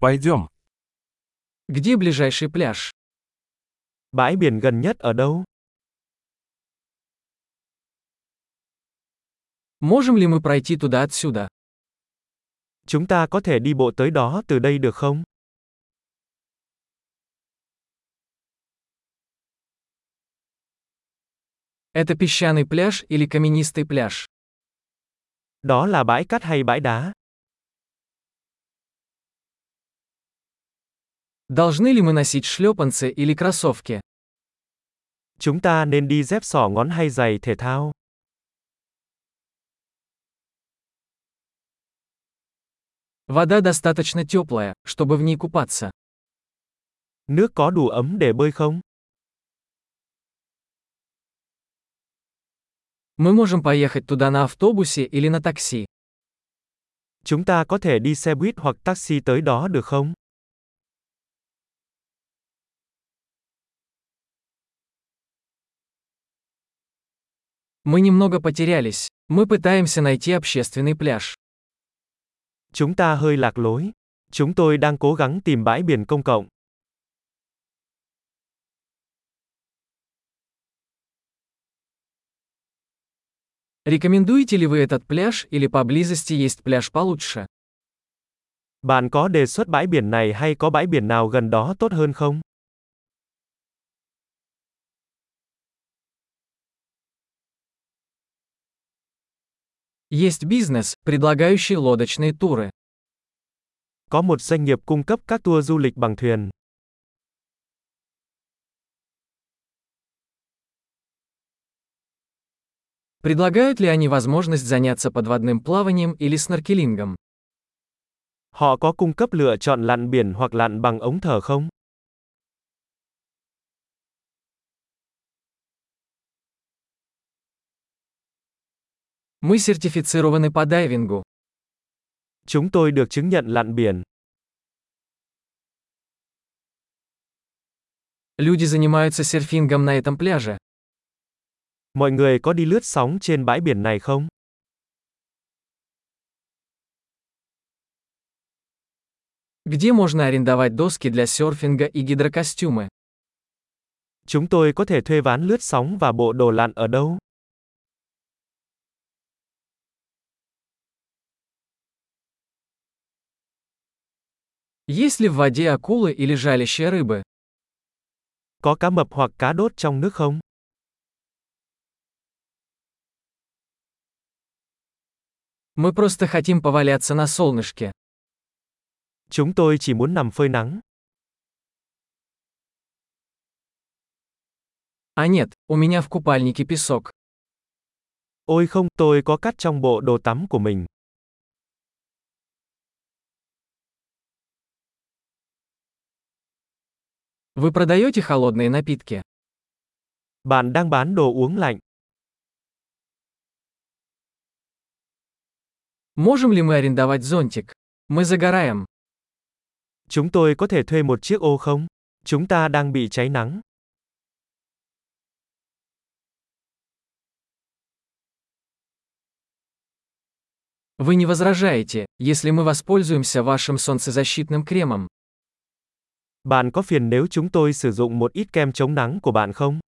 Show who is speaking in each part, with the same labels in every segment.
Speaker 1: Пойдем.
Speaker 2: Где ближайший пляж?
Speaker 3: Bãi biển gần nhất ở đâu?
Speaker 2: Можем ли мы пройти туда отсюда?
Speaker 3: Chúng ta có thể đi bộ tới đó từ đây được không?
Speaker 2: Это песчаный пляж или каменистый пляж?
Speaker 3: Đó là bãi cát hay bãi đá?
Speaker 2: Должны ли мы носить шлепанцы или кроссовки?
Speaker 3: Chúng ta nên đi dép sỏ ngón hay giày thể thao?
Speaker 2: Вода достаточно теплая, чтобы в ней купаться.
Speaker 3: Nước có đủ ấm để bơi không?
Speaker 2: Мы можем поехать туда на автобусе или на такси.
Speaker 3: Chúng ta có thể đi xe buýt hoặc taxi tới đó được không?
Speaker 2: Мы немного потерялись. Мы пытаемся найти общественный пляж.
Speaker 3: Chúng ta hơi lạc lối. Chúng tôi đang cố gắng tìm bãi biển công cộng.
Speaker 2: Рекомендуете ли вы этот пляж или поблизости есть пляж получше?
Speaker 3: Bạn có đề xuất bãi biển này hay có bãi biển nào gần đó tốt hơn không?
Speaker 2: Есть бизнес, предлагающий лодочные туры.
Speaker 3: Có một doanh nghiệp cung cấp các tour du lịch bằng thuyền.
Speaker 2: Предлагают ли они возможность заняться подводным плаванием или сноркелингом?
Speaker 3: Họ có cung cấp lựa chọn lặn biển hoặc lặn bằng ống thở không?
Speaker 2: Мы сертифицированы по дайвингу.
Speaker 3: Chúng tôi được chứng nhận lặn biển.
Speaker 2: Люди занимаются серфингом на этом пляже.
Speaker 3: Mọi người có đi lướt sóng trên bãi biển này không?
Speaker 2: Где можно арендовать доски для серфинга и гидрокостюмы?
Speaker 3: Chúng tôi có thể thuê ván lướt sóng và bộ đồ lặn ở đâu?
Speaker 2: Есть ли в воде акулы или жалящие рыбы?
Speaker 3: Có cá mập hoặc cá đốt trong nước không?
Speaker 2: Мы просто хотим поваляться на солнышке.
Speaker 3: Chúng tôi chỉ muốn nằm phơi nắng.
Speaker 2: А нет, у меня в купальнике песок.
Speaker 3: Ôi không, tôi có cát trong bộ đồ tắm của mình.
Speaker 2: Вы продаете холодные напитки?
Speaker 3: Bạn đang bán đồ uống lạnh.
Speaker 2: Можем ли мы арендовать зонтик? Мы загораем.
Speaker 3: Chúng tôi có thể thuê một chiếc ô không? Chúng ta đang bị cháy nắng.
Speaker 2: Вы не возражаете, если мы воспользуемся вашим солнцезащитным кремом?
Speaker 3: Bạn có phiền nếu chúng tôi sử dụng một ít kem chống nắng của bạn không?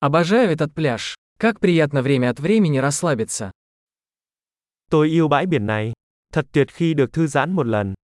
Speaker 2: Обожаю этот пляж. Как приятно время от времени расслабиться.
Speaker 3: Tôi yêu bãi biển này. Thật tuyệt khi được thư giãn một lần.